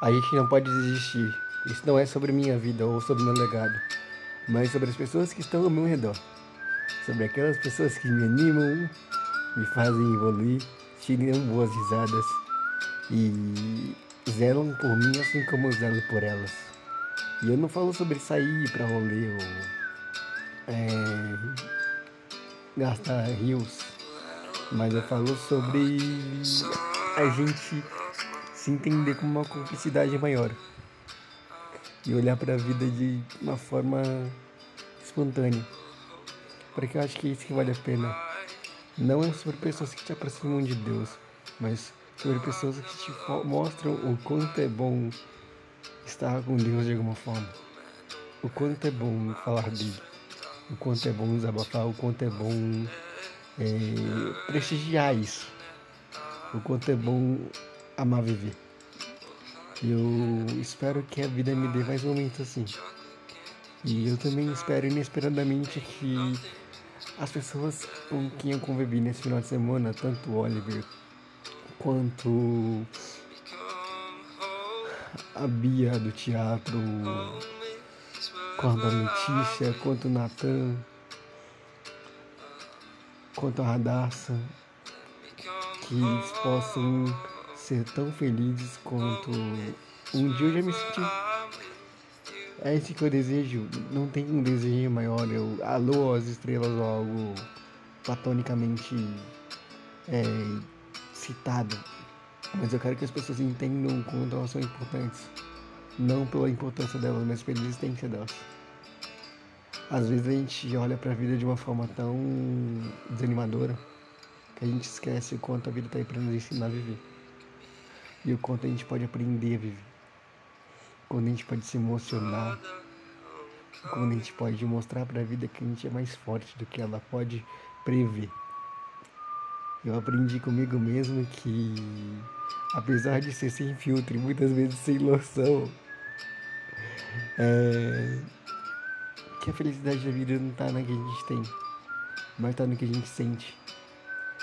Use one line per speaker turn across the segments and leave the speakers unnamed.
A gente não pode desistir. Isso não é sobre minha vida ou sobre meu legado, mas sobre as pessoas que estão ao meu redor. Sobre aquelas pessoas que me animam, me fazem evoluir, tiram boas risadas e zelam por mim assim como eu zelo por elas. E eu não falo sobre sair pra rolê ou é, gastar rios, mas eu falo sobre a gente se entender como uma cumplicidade maior e olhar para a vida de uma forma espontânea. Porque eu acho que é isso que vale a pena. Não é sobre pessoas que te aproximam de Deus, mas sobre pessoas que te mostram o quanto é bom estar com Deus de alguma forma. O quanto é bom falar dele. O quanto é bom desabafar, o quanto é bom é, prestigiar isso. O quanto é bom amar viver. Eu espero que a vida me dê mais momentos assim. E eu também espero inesperadamente que as pessoas com quem eu convivi nesse final de semana, tanto o Oliver quanto a Bia do teatro, quanto a Letícia, quanto o Natan, quanto a Radassa, que possam ser tão felizes quanto um dia eu já me senti. É esse que eu desejo. Não tem um desejo maior. Eu alô as estrelas ou algo platonicamente é, citado. Mas eu quero que as pessoas entendam o quanto elas são importantes. Não pela importância delas, mas pela existência delas. Às vezes a gente olha para a vida de uma forma tão desanimadora que a gente esquece o quanto a vida está aí para nos ensinar a viver. E o quanto a gente pode aprender a viver. Quando a gente pode se emocionar. Quando a gente pode mostrar para a vida que a gente é mais forte do que ela pode prever. Eu aprendi comigo mesmo que, apesar de ser sem filtro e muitas vezes sem noção, é, que a felicidade da vida não está na que a gente tem, mas está no que a gente sente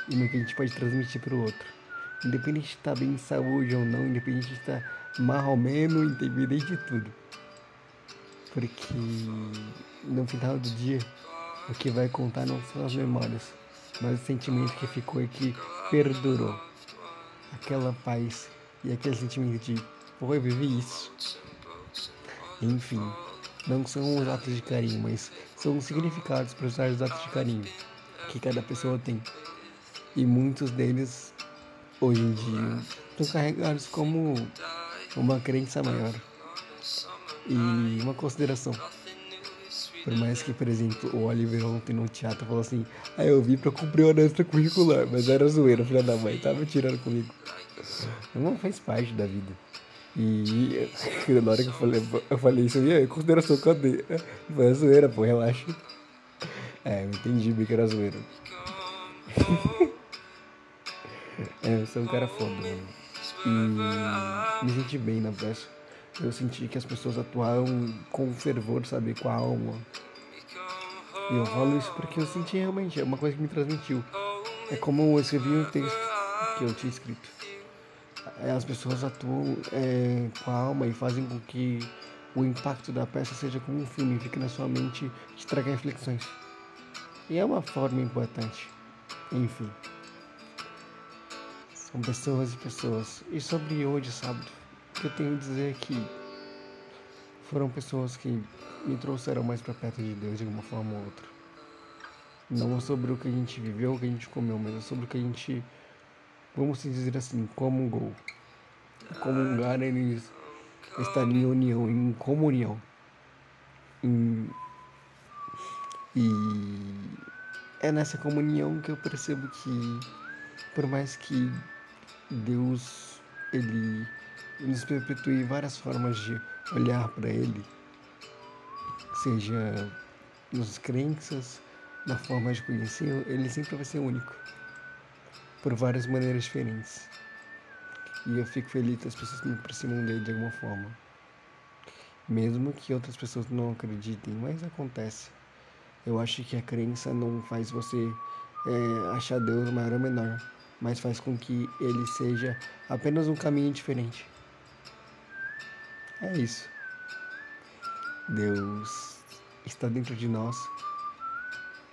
e no que a gente pode transmitir para o outro. Independente de estar bem em saúde ou não, independente de estar mal ou menos, independente de tudo. Porque no final do dia, o que vai contar não são as memórias, mas o sentimento que ficou e que perdurou. Aquela paz e aquele sentimento de, pô, eu vivi isso. Enfim, não são os atos de carinho, mas são os significados para os atos de carinho que cada pessoa tem. E muitos deles, hoje em dia, são carregados como uma crença maior e uma consideração. Por mais que, por exemplo, o Oliver ontem no teatro falou assim: Ah, eu vi pra cumprir hora extracurricular, mas era zoeira, filha da mãe, tava tirando comigo. Não faz parte da vida. E na hora que eu falei, eu falei isso, e aí, consideração, cadê? Foi zoeira, pô, relaxa. É, eu entendi bem que era zoeira. é, eu sou um cara foda. E me senti bem na peça. Eu senti que as pessoas atuaram com fervor, sabe, com a alma. E eu falo isso porque eu senti realmente, é uma coisa que me transmitiu. É como eu escrevi um texto que eu tinha escrito. É, as pessoas atuam é, com a alma e fazem com que o impacto da peça seja como um filme, fique na sua mente te traga reflexões. E é uma forma importante. Enfim. São pessoas e pessoas. E sobre hoje, sábado, o que eu tenho a dizer é que foram pessoas que me trouxeram mais para perto de Deus de uma forma ou outra. Não é sobre o que a gente viveu, o que a gente comeu, mas é sobre o que a gente, vamos dizer assim, comungou. Comungar eles estar em união, em comunhão. Em, e é nessa comunhão que eu percebo que, por mais que Deus ele nos perpetue várias formas de olhar para Ele, seja nos crenças, na forma de conhecer, Ele sempre vai ser único, por várias maneiras diferentes. E eu fico feliz que as pessoas me aproximam dele de alguma forma. Mesmo que outras pessoas não acreditem, mas acontece. Eu acho que a crença não faz você é, achar Deus maior ou menor, mas faz com que ele seja apenas um caminho diferente. É isso. Deus está dentro de nós,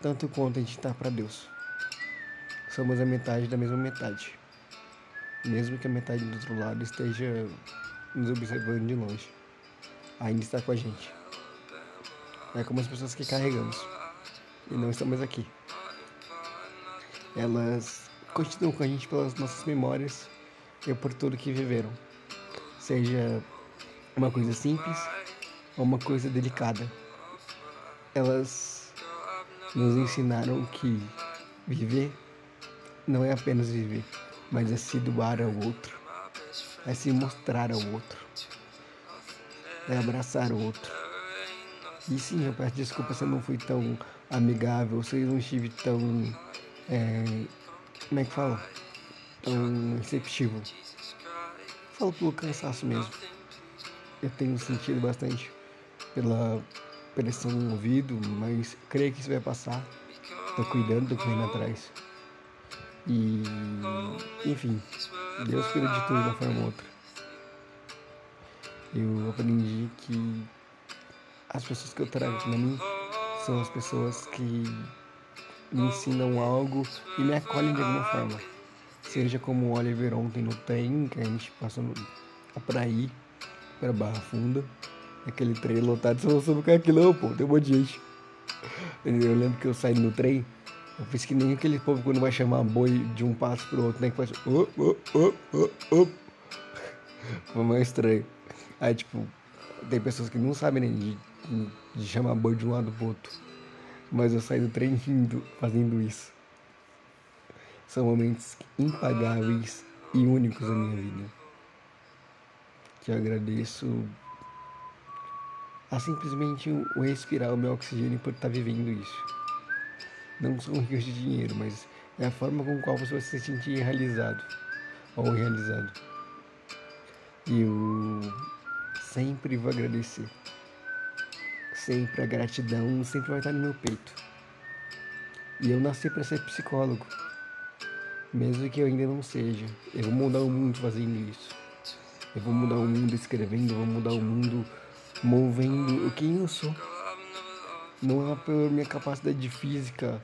tanto quanto a gente está para Deus. Somos a metade da mesma metade. Mesmo que a metade do outro lado esteja nos observando de longe, ainda está com a gente. É como as pessoas que carregamos e não estamos aqui. Elas continuam com a gente pelas nossas memórias e por tudo que viveram. Seja uma coisa simples ou uma coisa delicada. Elas nos ensinaram que viver não é apenas viver, mas é se doar ao outro, é se mostrar ao outro, é abraçar o outro. E sim, eu peço desculpa se eu não fui tão amigável, se eu não estive tão. É, como é que fala? Tão receptivo. Falo pelo cansaço mesmo. Eu tenho sentido bastante pela pressão no ouvido, mas creio que isso vai passar. Tô cuidando, tô correndo atrás. E, enfim, Deus cuida de tudo de uma forma ou outra. Eu aprendi que as pessoas que eu trago para mim são as pessoas que me ensinam algo e me acolhem de alguma forma. Seja como o Oliver ontem no trem, que a gente passou para ir para Barra Funda. Aquele trem lotado, só soube que é aquilo, não, pô, tem um monte de gente. Eu lembro que eu saí no trem, eu fiz que nem aquele povo quando vai chamar boi de um passo pro outro, né? Que faz. Oh, oh, oh, oh. Foi mais estranho. Aí, tipo, tem pessoas que não sabem nem de de chamar boi de um lado pro outro. Mas eu saí do trem rindo fazendo isso. São momentos impagáveis e únicos na minha vida. Que eu agradeço a simplesmente o respirar o meu oxigênio por estar vivendo isso. Não são rios de dinheiro, mas é a forma com qual você se sentir realizado ou realizado. E eu sempre vou agradecer. Sempre a gratidão sempre vai estar no meu peito. E eu nasci para ser psicólogo. Mesmo que eu ainda não seja. Eu vou mudar o mundo fazendo isso. Eu vou mudar o mundo escrevendo, eu vou mudar o mundo movendo o quem eu sou. Não é pela minha capacidade física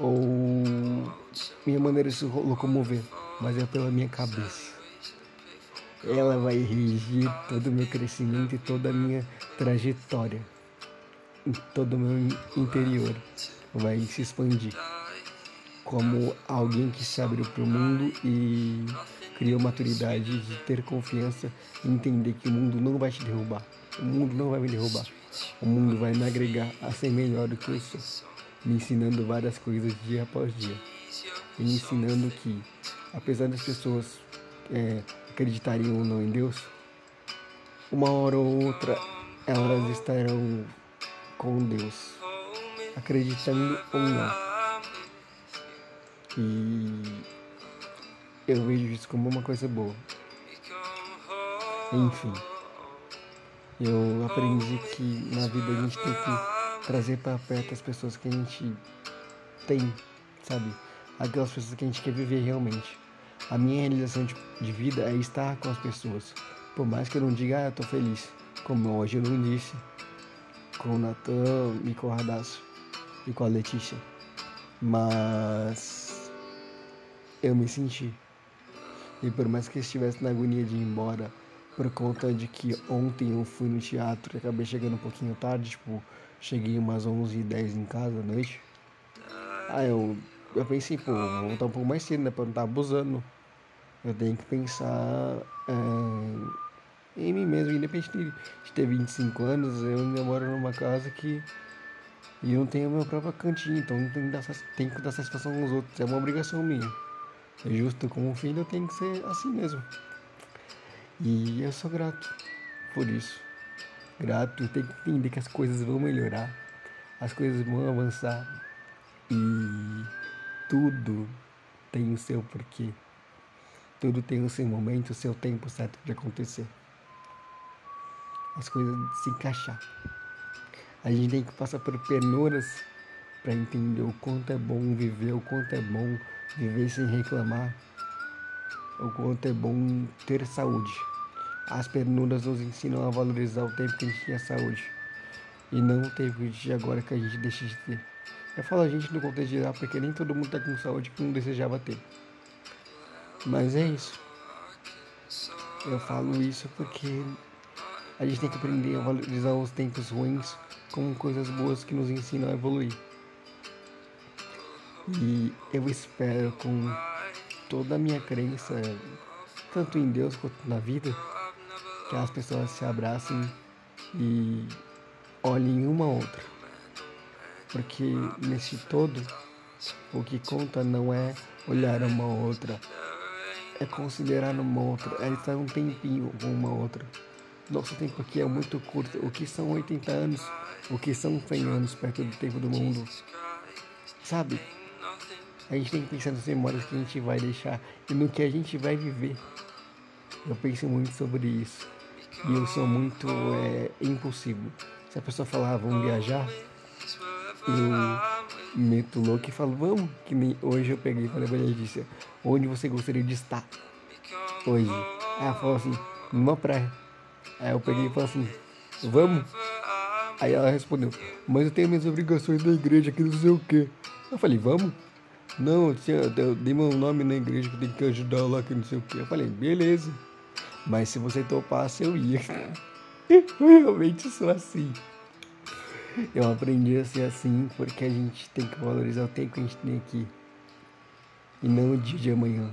ou minha maneira de se locomover, mas é pela minha cabeça. Ela vai regir todo o meu crescimento e toda a minha trajetória todo o meu interior vai se expandir como alguém que se abriu para o mundo e criou maturidade de ter confiança e entender que o mundo não vai te derrubar. O mundo não vai me derrubar. O mundo vai me agregar a ser melhor do que eu sou, me ensinando várias coisas dia após dia. E me ensinando que, apesar das pessoas é, acreditarem ou não em Deus, uma hora ou outra elas estarão com Deus, acreditando ou não. E eu vejo isso como uma coisa boa. Enfim, eu aprendi que na vida a gente tem que trazer para perto as pessoas que a gente tem, sabe? Aquelas pessoas que a gente quer viver realmente. A minha realização de, vida é estar com as pessoas. Por mais que eu não diga, ah, eu tô feliz. Como hoje eu não disse com o Natan e com o Radassa e com a Letícia. Mas eu me senti. E por mais que estivesse na agonia de ir embora, por conta de que ontem eu fui no teatro e acabei chegando um pouquinho tarde, tipo, cheguei umas 11h10 em casa à noite. Aí eu, eu pensei, pô, vou voltar um pouco mais cedo, né, pra não estar tá abusando. Eu tenho que pensar. É em mim mesmo, independente de ter 25 anos, eu ainda moro numa casa que e eu não tenho a minha própria cantinha, então não tenho, tenho que dar satisfação aos outros, é uma obrigação minha. É justo como filho, eu tenho que ser assim mesmo. E eu sou grato por isso. Grato, tenho que entender que as coisas vão melhorar, as coisas vão avançar e tudo tem o seu porquê. Tudo tem o seu momento, o seu tempo certo de acontecer as coisas se encaixar. A gente tem que passar por penuras para entender o quanto é bom viver, o quanto é bom viver sem reclamar, o quanto é bom ter saúde. As pernuras nos ensinam a valorizar o tempo que a gente tinha saúde. E não o tempo de agora que a gente deixa de ter. Eu falo a gente no contexto geral porque nem todo mundo tá com saúde que não desejava ter. Mas é isso. Eu falo isso porque a gente tem que aprender a valorizar os tempos ruins como coisas boas que nos ensinam a evoluir. E eu espero com toda a minha crença, tanto em Deus quanto na vida, que as pessoas se abracem e olhem uma a outra. Porque nesse todo, o que conta não é olhar uma a outra, é considerar uma outra, é estar um tempinho com uma outra. Nosso tempo aqui é muito curto. O que são 80 anos? O que são 100 anos perto do tempo do mundo? Sabe? A gente tem que pensar nas memórias que a gente vai deixar e no que a gente vai viver. Eu penso muito sobre isso. E eu sou muito é, impulsivo. Se a pessoa falar, ah, vamos viajar, eu meto louco e falo, vamos. Que nem hoje eu peguei e falei pra Letícia, onde você gostaria de estar hoje? Ela falou assim, numa praia. Aí eu peguei e falei assim, vamos? Aí ela respondeu, mas eu tenho minhas obrigações da igreja que não sei o quê. Eu falei, vamos? Não, eu, tinha, eu dei meu nome na igreja que tem que ajudar lá que não sei o quê. Eu falei, beleza. Mas se você topasse, eu ia. Eu realmente sou assim. Eu aprendi a ser assim porque a gente tem que valorizar o tempo que a gente tem aqui. E não o dia de amanhã.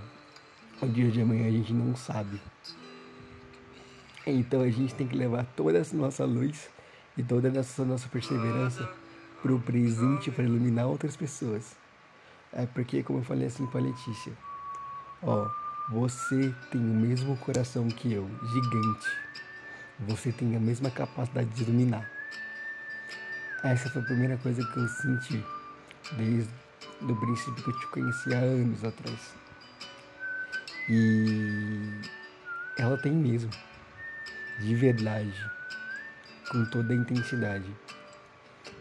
O dia de amanhã a gente não sabe. Então a gente tem que levar toda essa nossa luz e toda essa nossa perseverança para o presente para iluminar outras pessoas. É porque, como eu falei assim para Letícia, ó, você tem o mesmo coração que eu, gigante. Você tem a mesma capacidade de iluminar. Essa foi a primeira coisa que eu senti desde o princípio que eu te conheci há anos atrás. E ela tem mesmo de verdade, com toda a intensidade.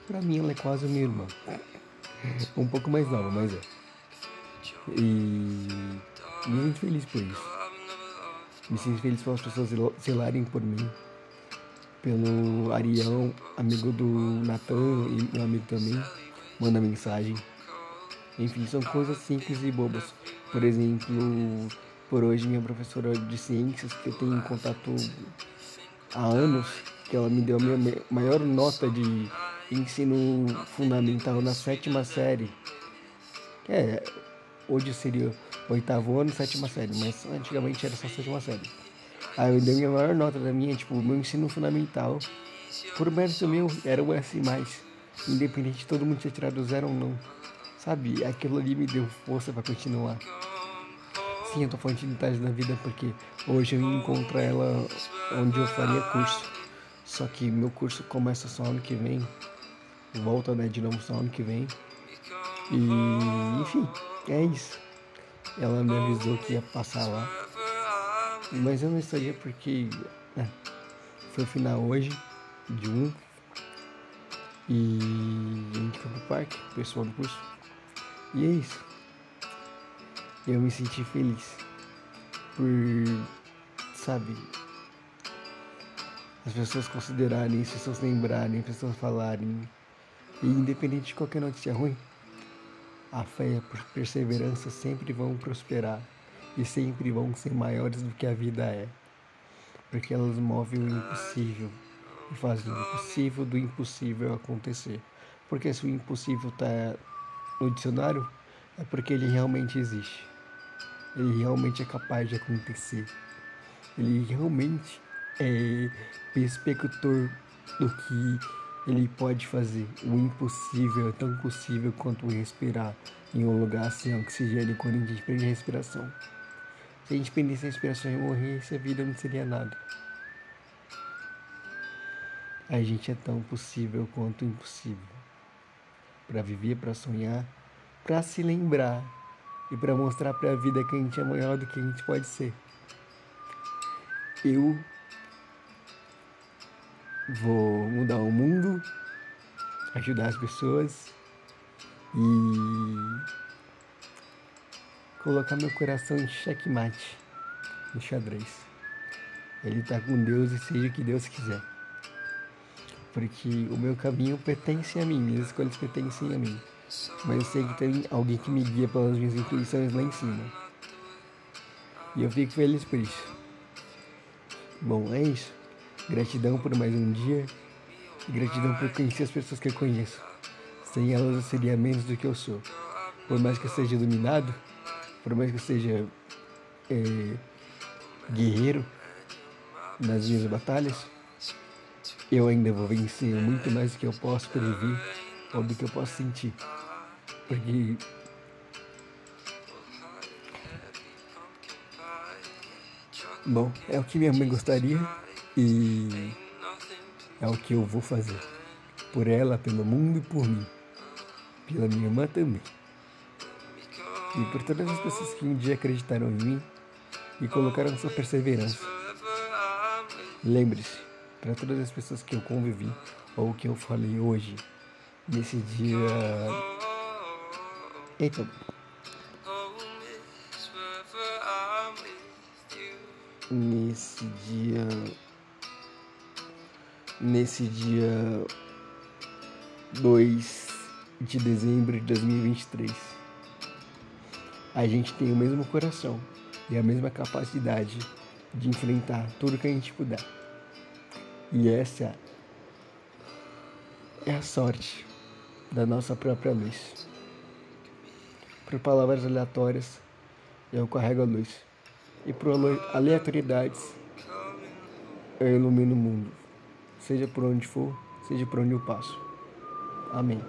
Pra mim ela é quase minha irmã. Um pouco mais nova, mas é. E me sinto feliz por isso. Me sinto feliz pelas pessoas zelarem por mim. Pelo Arião, amigo do Natan e meu amigo também, manda mensagem. Enfim, são coisas simples e bobas. Por exemplo, por hoje minha professora de ciências, que eu tenho contato há anos, que ela me deu a minha maior nota de ensino fundamental na sétima série. É, hoje seria oitavo ano, sétima série, mas antigamente era só sétima série. Aí eu dei a minha maior nota da minha, tipo, meu ensino fundamental, por mérito meu, era o S+, independente de todo mundo ter tirado zero ou não. Sabe, aquilo ali me deu força para continuar. Sim, eu tô falando de detalhes da vida porque hoje eu encontro ela onde eu faria curso. Só que meu curso começa só ano que vem. Volta né, de novo só ano que vem. E enfim, é isso. Ela me avisou que ia passar lá. Mas eu não estaria porque é, foi o final hoje de um. E a gente foi pro parque, o pessoal do curso. E é isso eu me senti feliz por, sabe, as pessoas considerarem, as pessoas lembrarem, as pessoas falarem. E independente de qualquer notícia ruim, a fé e a perseverança sempre vão prosperar e sempre vão ser maiores do que a vida é. Porque elas movem o impossível e fazem o possível do impossível acontecer. Porque se o impossível está no dicionário, é porque ele realmente existe ele realmente é capaz de acontecer. Ele realmente é perspector do que ele pode fazer. O impossível é tão possível quanto respirar em um lugar sem oxigênio quando a gente perde a respiração. Se a gente perdesse a respiração e morresse, a vida não seria nada. A gente é tão possível quanto impossível. Para viver, para sonhar, para se lembrar e para mostrar para a vida que a gente é maior do que a gente pode ser. Eu vou mudar o mundo, ajudar as pessoas e colocar meu coração em checkmate, no xadrez. Ele está com Deus e seja o que Deus quiser. Porque o meu caminho pertence a mim, minhas escolhas pertencem a mim. Mas eu sei que tem alguém que me guia pelas minhas intuições lá em cima. E eu fico feliz por isso. Bom, é isso. Gratidão por mais um dia. Gratidão por conhecer as pessoas que eu conheço. Sem elas eu seria menos do que eu sou. Por mais que eu seja dominado, por mais que eu seja é, guerreiro nas minhas batalhas, eu ainda vou vencer muito mais do que eu posso prever ou do que eu posso sentir. Porque Bom, é o que minha mãe gostaria e é o que eu vou fazer. Por ela, pelo mundo e por mim. Pela minha irmã também. E por todas as pessoas que um dia acreditaram em mim e colocaram sua perseverança. Lembre-se, para todas as pessoas que eu convivi ou que eu falei hoje, nesse dia. Eita. Nesse dia. Nesse dia 2 de dezembro de 2023. A gente tem o mesmo coração e a mesma capacidade de enfrentar tudo que a gente puder. E essa é a sorte da nossa própria luz. Por palavras aleatórias, eu carrego a luz. E por aleatoriedades, eu ilumino o mundo. Seja por onde for, seja por onde eu passo. Amém.